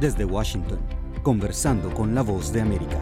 Desde Washington, conversando con la voz de América.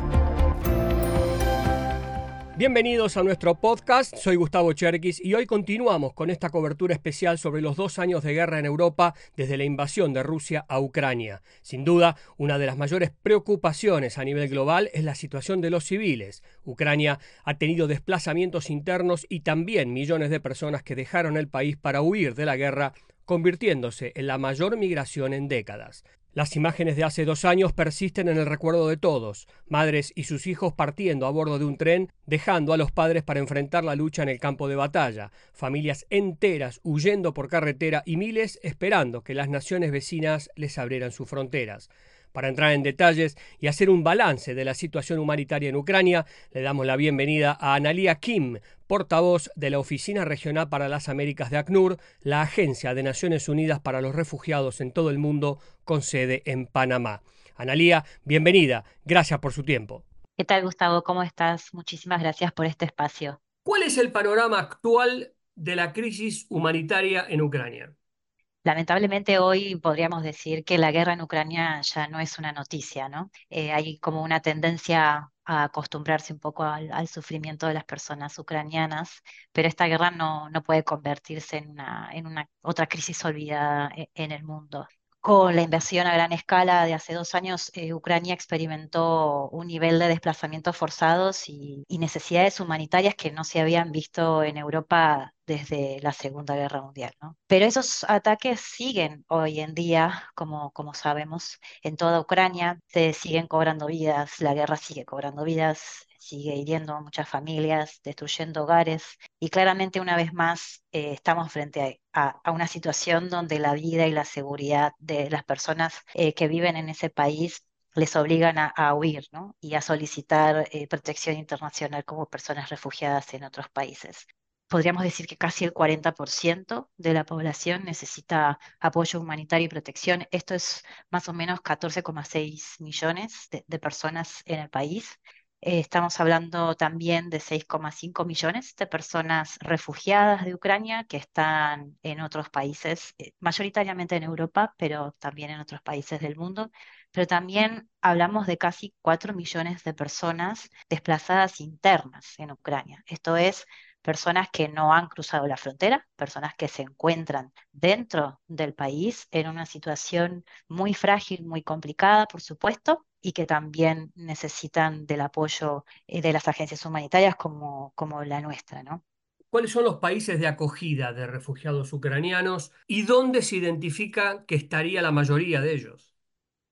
Bienvenidos a nuestro podcast, soy Gustavo Cherkis y hoy continuamos con esta cobertura especial sobre los dos años de guerra en Europa desde la invasión de Rusia a Ucrania. Sin duda, una de las mayores preocupaciones a nivel global es la situación de los civiles. Ucrania ha tenido desplazamientos internos y también millones de personas que dejaron el país para huir de la guerra convirtiéndose en la mayor migración en décadas. Las imágenes de hace dos años persisten en el recuerdo de todos, madres y sus hijos partiendo a bordo de un tren, dejando a los padres para enfrentar la lucha en el campo de batalla, familias enteras huyendo por carretera y miles esperando que las naciones vecinas les abrieran sus fronteras. Para entrar en detalles y hacer un balance de la situación humanitaria en Ucrania, le damos la bienvenida a Analia Kim, portavoz de la Oficina Regional para las Américas de ACNUR, la Agencia de Naciones Unidas para los Refugiados en todo el mundo, con sede en Panamá. Analia, bienvenida. Gracias por su tiempo. ¿Qué tal, Gustavo? ¿Cómo estás? Muchísimas gracias por este espacio. ¿Cuál es el panorama actual de la crisis humanitaria en Ucrania? Lamentablemente hoy podríamos decir que la guerra en Ucrania ya no es una noticia, ¿no? Eh, hay como una tendencia a acostumbrarse un poco al, sufrimiento de las personas ucranianas, pero esta guerra no, no puede convertirse en una, en una otra crisis olvidada e, en el mundo. Con la invasión a gran escala de hace dos años, eh, Ucrania experimentó un nivel de desplazamientos forzados y, necesidades humanitarias que no se habían visto en Europa desde la Segunda Guerra Mundial. Pero esos ataques siguen hoy en día, como, como sabemos, en toda Ucrania, se siguen cobrando vidas, la guerra sigue cobrando vidas, sigue hiriendo a muchas familias, destruyendo hogares y claramente una vez más eh, estamos frente a, una situación donde la vida y la seguridad de las personas eh, que viven en ese país les obligan a, huir y a solicitar eh, protección internacional como personas refugiadas en otros países. Podríamos decir que casi el 40% de la población necesita apoyo humanitario y protección. Esto es más o menos 14,6 millones de personas en el país eh, estamos hablando también de 6,5 millones de personas refugiadas de Ucrania que están en otros países, eh, mayoritariamente en Europa, pero también en otros países del mundo. Pero también hablamos de casi 4 millones de personas desplazadas internas en Ucrania. Esto es, personas que no han cruzado la frontera, personas que se encuentran dentro del país en una situación muy frágil, muy complicada, por supuesto, y que también necesitan del apoyo eh, de las agencias humanitarias como, como la nuestra, ¿no? ¿Cuáles son los países de acogida de refugiados ucranianos y dónde se identifica que estaría la mayoría de ellos?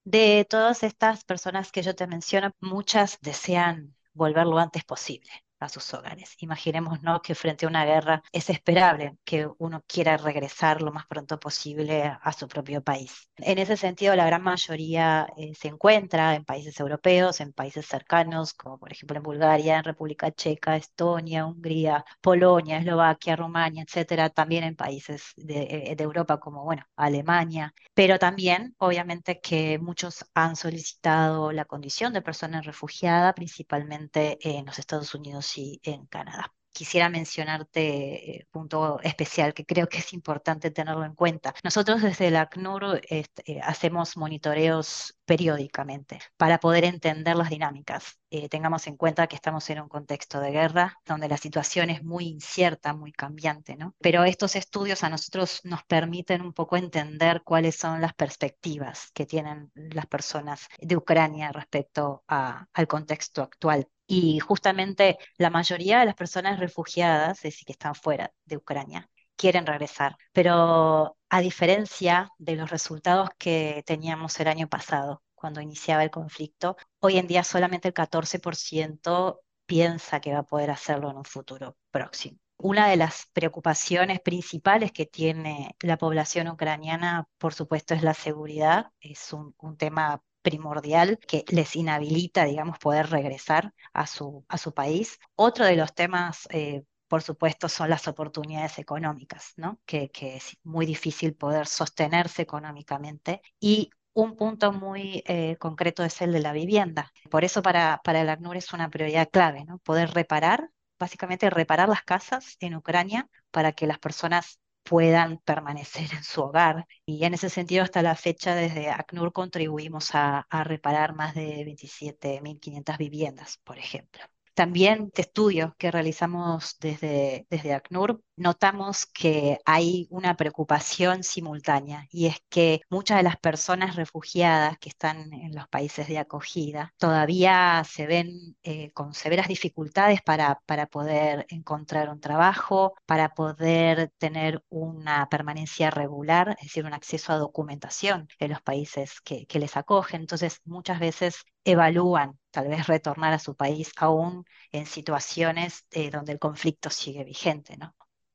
De todas estas personas que yo te menciono, muchas desean volver lo antes posible a sus hogares. Imaginémonos que frente a una guerra es esperable que uno quiera regresar lo más pronto posible a, su propio país. En ese sentido, la gran mayoría eh, se encuentra en países europeos, en países cercanos, como por ejemplo en Bulgaria, en República Checa, Estonia, Hungría, Polonia, Eslovaquia, Rumania, etcétera, también en países de, eh, de Europa como, bueno, Alemania, pero también, obviamente, que muchos han solicitado la condición de persona refugiada, principalmente en los Estados Unidos y en Canadá. Quisiera mencionarte un punto especial que creo que es importante tenerlo en cuenta. Nosotros desde la ACNUR este, hacemos monitoreos periódicamente para poder entender las dinámicas. Eh, tengamos en cuenta que estamos en un contexto de guerra donde la situación es muy incierta, muy cambiante, ¿no? Pero estos estudios a nosotros nos permiten un poco entender cuáles son las perspectivas que tienen las personas de Ucrania respecto al contexto actual. Y justamente la mayoría de las personas refugiadas, es decir, que están fuera de Ucrania, quieren regresar. Pero a diferencia de los resultados que teníamos el año pasado, cuando iniciaba el conflicto, hoy en día solamente el 14% piensa que va a poder hacerlo en un futuro próximo. Una de las preocupaciones principales que tiene la población ucraniana, por supuesto, es la seguridad. Es un, un tema primordial que les inhabilita, digamos, poder regresar a su, país. Otro de los temas eh, por supuesto, son las oportunidades económicas, ¿no? Que, que, es muy difícil poder sostenerse económicamente. Y un punto muy eh, concreto es el de la vivienda. Por eso para, para el ACNUR es una prioridad clave, ¿no? Poder reparar, básicamente reparar las casas en Ucrania para que las personas puedan permanecer en su hogar. Y en ese sentido, hasta la fecha, desde ACNUR contribuimos a, a reparar más de 27.500 viviendas, por ejemplo. También de estudios que realizamos desde, desde ACNUR, notamos que hay una preocupación simultánea y es que muchas de las personas refugiadas que están en los países de acogida todavía se ven eh, con severas dificultades para, para poder encontrar un trabajo, para poder tener una permanencia regular, es decir, un acceso a documentación en los países que, que les acogen. Entonces, muchas veces evalúan tal vez retornar a su país aún en situaciones eh, donde el conflicto sigue vigente. ¿no?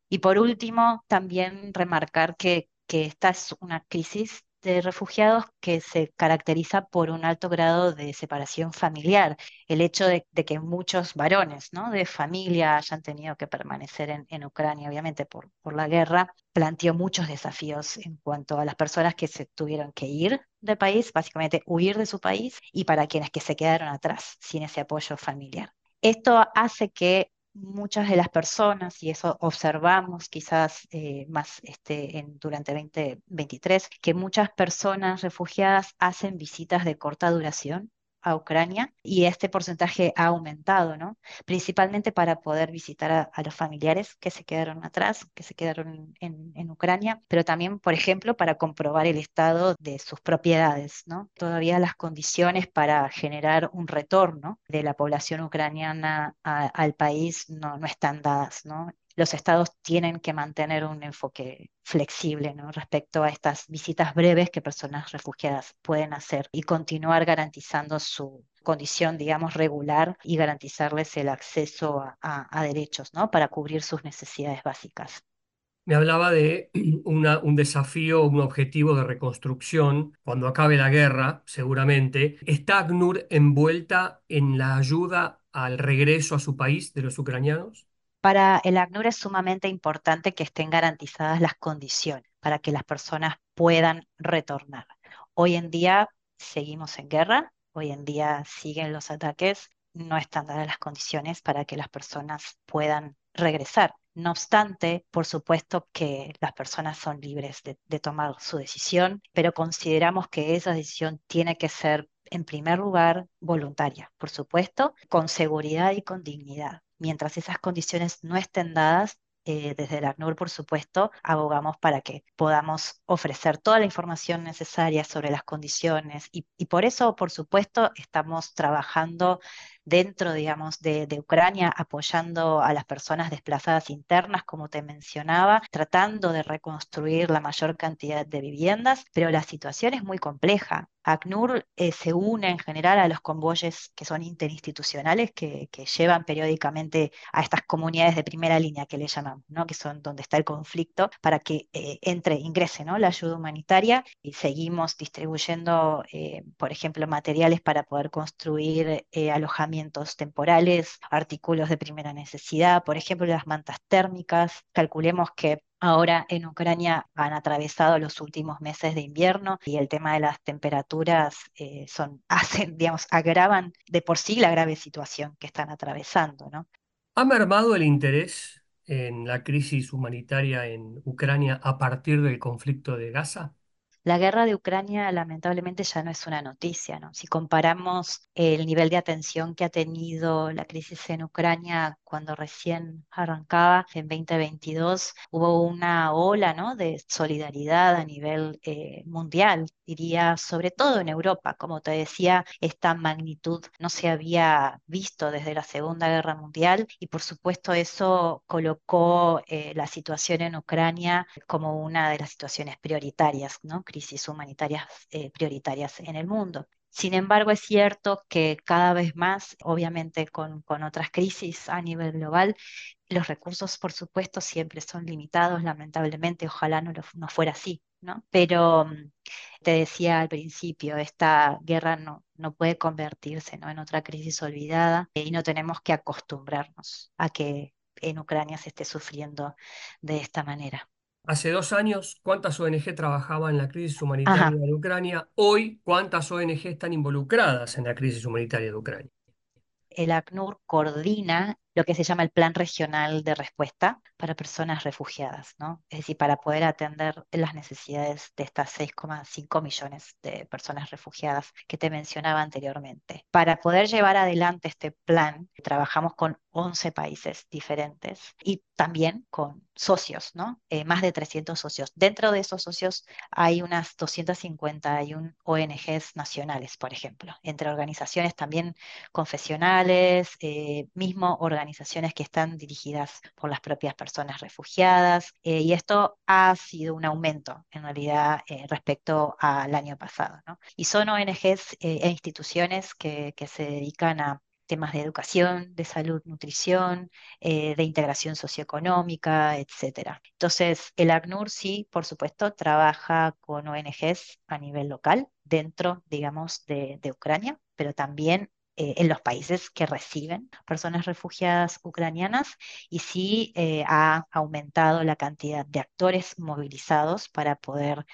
Y por último, también remarcar que, que esta es una crisis de refugiados que se caracteriza por un alto grado de separación familiar. El hecho de, que muchos varones ¿no? de familia hayan tenido que permanecer en, en Ucrania, obviamente por, por, la guerra, planteó muchos desafíos en cuanto a las personas que se tuvieron que ir del país, básicamente huir de su país, y para quienes que se quedaron atrás sin ese apoyo familiar. Esto hace que muchas de las personas, y eso observamos quizás eh, más este, en, durante 2023, que muchas personas refugiadas hacen visitas de corta duración a Ucrania y este porcentaje ha aumentado, ¿no? Principalmente para poder visitar a, los familiares que se quedaron atrás, que se quedaron en, en, Ucrania, pero también, por ejemplo, para comprobar el estado de sus propiedades, ¿no? Todavía las condiciones para generar un retorno de la población ucraniana al país no, no están dadas, ¿no? Los estados tienen que mantener un enfoque flexible respecto a estas visitas breves que personas refugiadas pueden hacer y continuar garantizando su condición, digamos, regular y garantizarles el acceso a, derechos ¿no? para cubrir sus necesidades básicas. Me hablaba de un desafío, un objetivo de reconstrucción cuando acabe la guerra, seguramente. ¿Está ACNUR envuelta en la ayuda al regreso a su país de los ucranianos? Para el ACNUR es sumamente importante que estén garantizadas las condiciones para que las personas puedan retornar. Hoy en día seguimos en guerra, hoy en día siguen los ataques, no están dadas las condiciones para que las personas puedan regresar. No obstante, por supuesto que las personas son libres de, de, tomar su decisión, pero consideramos que esa decisión tiene que ser, en primer lugar, voluntaria, por supuesto, con seguridad y con dignidad mientras esas condiciones no estén dadas, eh, desde el ACNUR, por supuesto, abogamos para que podamos ofrecer toda la información necesaria sobre las condiciones y, y por eso, por supuesto, estamos trabajando dentro, digamos, de, de, Ucrania, apoyando a las personas desplazadas internas, como te mencionaba, tratando de reconstruir la mayor cantidad de viviendas, pero la situación es muy compleja. ACNUR eh, se une en general a los convoyes que son interinstitucionales que, que, llevan periódicamente a estas comunidades de primera línea que le llamamos, ¿no? que son donde está el conflicto, para que eh, entre, ingrese ¿no? la ayuda humanitaria y seguimos distribuyendo, eh, por ejemplo, materiales para poder construir eh, temporales, artículos de primera necesidad, por ejemplo, las mantas térmicas. Calculemos que Ahora en Ucrania han atravesado los últimos meses de invierno y el tema de las temperaturas eh, son, hacen, digamos, agravan de por sí la grave situación que están atravesando, ¿no? ¿Ha mermado el interés en la crisis humanitaria en Ucrania a partir del conflicto de Gaza? La guerra de Ucrania lamentablemente ya no es una noticia, ¿no? Si comparamos el nivel de atención que ha tenido la crisis en Ucrania cuando recién arrancaba en 2022, hubo una ola, ¿no? de solidaridad a nivel eh, mundial, diría, sobre todo en Europa. Como te decía, esta magnitud no se había visto desde la Segunda Guerra Mundial y por supuesto eso colocó eh, la situación en Ucrania como una de las situaciones prioritarias, ¿no? crisis humanitarias eh, prioritarias en el mundo. Sin embargo, es cierto que cada vez más, obviamente con, con otras crisis a nivel global, los recursos, por supuesto, siempre son limitados, lamentablemente, ojalá no, lo, no fuera así, ¿no? Pero mm, te decía al principio, esta guerra no, no puede convertirse ¿no? en otra crisis olvidada y no tenemos que acostumbrarnos a que en Ucrania se esté sufriendo de esta manera. Hace dos años, ¿cuántas ONG trabajaban en la crisis humanitaria Ajá. de Ucrania? Hoy, ¿cuántas ONG están involucradas en la crisis humanitaria de Ucrania? El ACNUR coordina lo que se llama el Plan Regional de Respuesta para Personas Refugiadas, ¿no? Es decir, para poder atender las necesidades de estas 6,5 millones de personas refugiadas que te mencionaba anteriormente. Para poder llevar adelante este plan, trabajamos con 11 países diferentes y también con socios, ¿no? Eh, más de 300 socios. Dentro de esos socios hay unas 251 ONGs nacionales, por ejemplo, entre organizaciones también confesionales, eh, mismo organizaciones que están dirigidas por las propias personas refugiadas, eh, y esto ha sido un aumento en realidad respecto al año pasado, ¿no? Y son ONGs e instituciones que, que se dedican a temas de educación, de salud, nutrición, eh, de integración socioeconómica, etc. Entonces, el ACNUR sí, por supuesto, trabaja con ONGs a nivel local, dentro, digamos, de, Ucrania, pero también eh, en los países que reciben personas refugiadas ucranianas y sí eh, ha aumentado la cantidad de actores movilizados para poder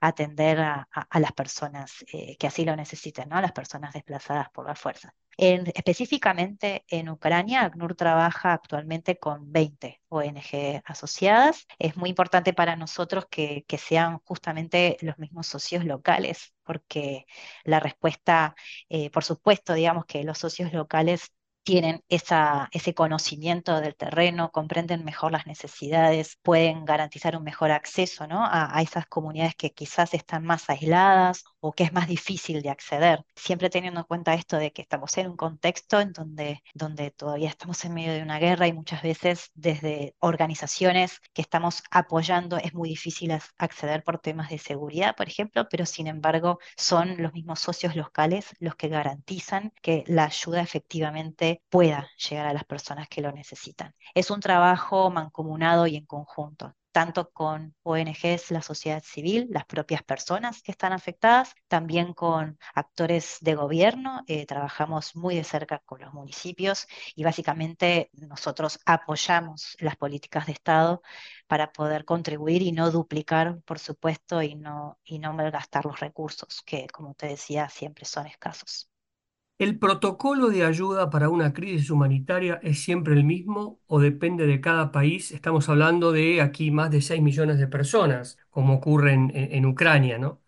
atender a, las personas que así lo necesiten, ¿no? a las personas desplazadas por la fuerza específicamente en Ucrania, ACNUR trabaja actualmente con 20 ONG asociadas. Es muy importante para nosotros que, sean justamente los mismos socios locales, porque la respuesta, eh, por supuesto, digamos que los socios locales tienen esa, ese conocimiento del terreno, comprenden mejor las necesidades, pueden garantizar un mejor acceso ¿no? a, a, esas comunidades que quizás están más aisladas o que es más difícil de acceder. Siempre teniendo en cuenta esto de que estamos en un contexto en donde, donde todavía estamos en medio de una guerra y muchas veces desde organizaciones que estamos apoyando es muy difícil acceder por temas de seguridad, por ejemplo, pero sin embargo son los mismos socios locales los que garantizan que la ayuda efectivamente pueda llegar a las personas que lo necesitan. Es un trabajo mancomunado y en conjunto tanto con ONGs, la sociedad civil, las propias personas que están afectadas, también con actores de gobierno. Eh, trabajamos muy de cerca con los municipios y básicamente nosotros apoyamos las políticas de Estado para poder contribuir y no duplicar, por supuesto, y no, y no malgastar los recursos, que como te decía, siempre son escasos. ¿El protocolo de ayuda para una crisis humanitaria es siempre el mismo o depende de cada país? Estamos hablando de aquí más de 6 millones de personas, como ocurre en, Ucrania, ¿no?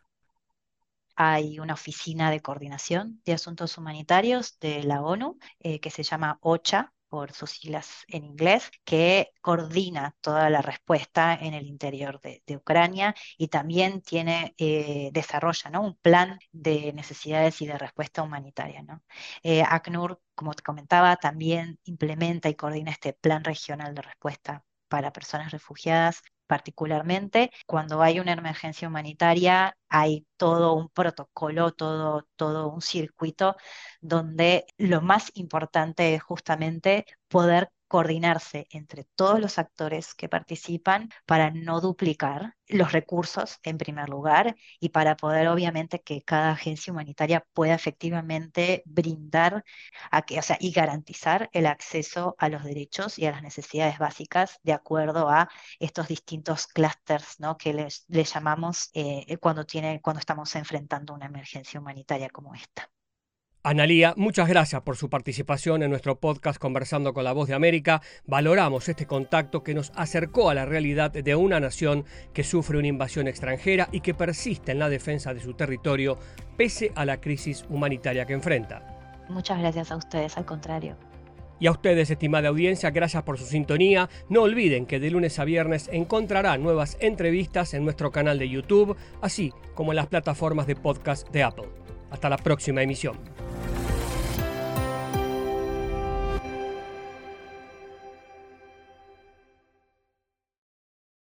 Hay una oficina de coordinación de asuntos humanitarios de la ONU eh, que se llama OCHA, por sus siglas en inglés, que coordina toda la respuesta en el interior de, Ucrania y también tiene, eh, desarrolla ¿no? un plan de necesidades y de respuesta humanitaria. ¿no? Eh, ACNUR, como te comentaba, también implementa y coordina este plan regional de respuesta para personas refugiadas particularmente cuando hay una emergencia humanitaria, hay todo un protocolo, todo, todo un circuito donde lo más importante es justamente poder coordinarse entre todos los actores que participan para no duplicar los recursos en primer lugar y para poder obviamente que cada agencia humanitaria pueda efectivamente brindar a que, o sea, y garantizar el acceso a los derechos y a las necesidades básicas de acuerdo a estos distintos clústeres ¿no? que les, llamamos eh, cuando, tiene, cuando estamos enfrentando una emergencia humanitaria como esta. Analía, muchas gracias por su participación en nuestro podcast Conversando con la Voz de América. Valoramos este contacto que nos acercó a la realidad de una nación que sufre una invasión extranjera y que persiste en la defensa de su territorio pese a la crisis humanitaria que enfrenta. Muchas gracias a ustedes, al contrario. Y a ustedes, estimada audiencia, gracias por su sintonía. No olviden que de lunes a viernes encontrará nuevas entrevistas en nuestro canal de YouTube, así como en las plataformas de podcast de Apple. Hasta la próxima emisión.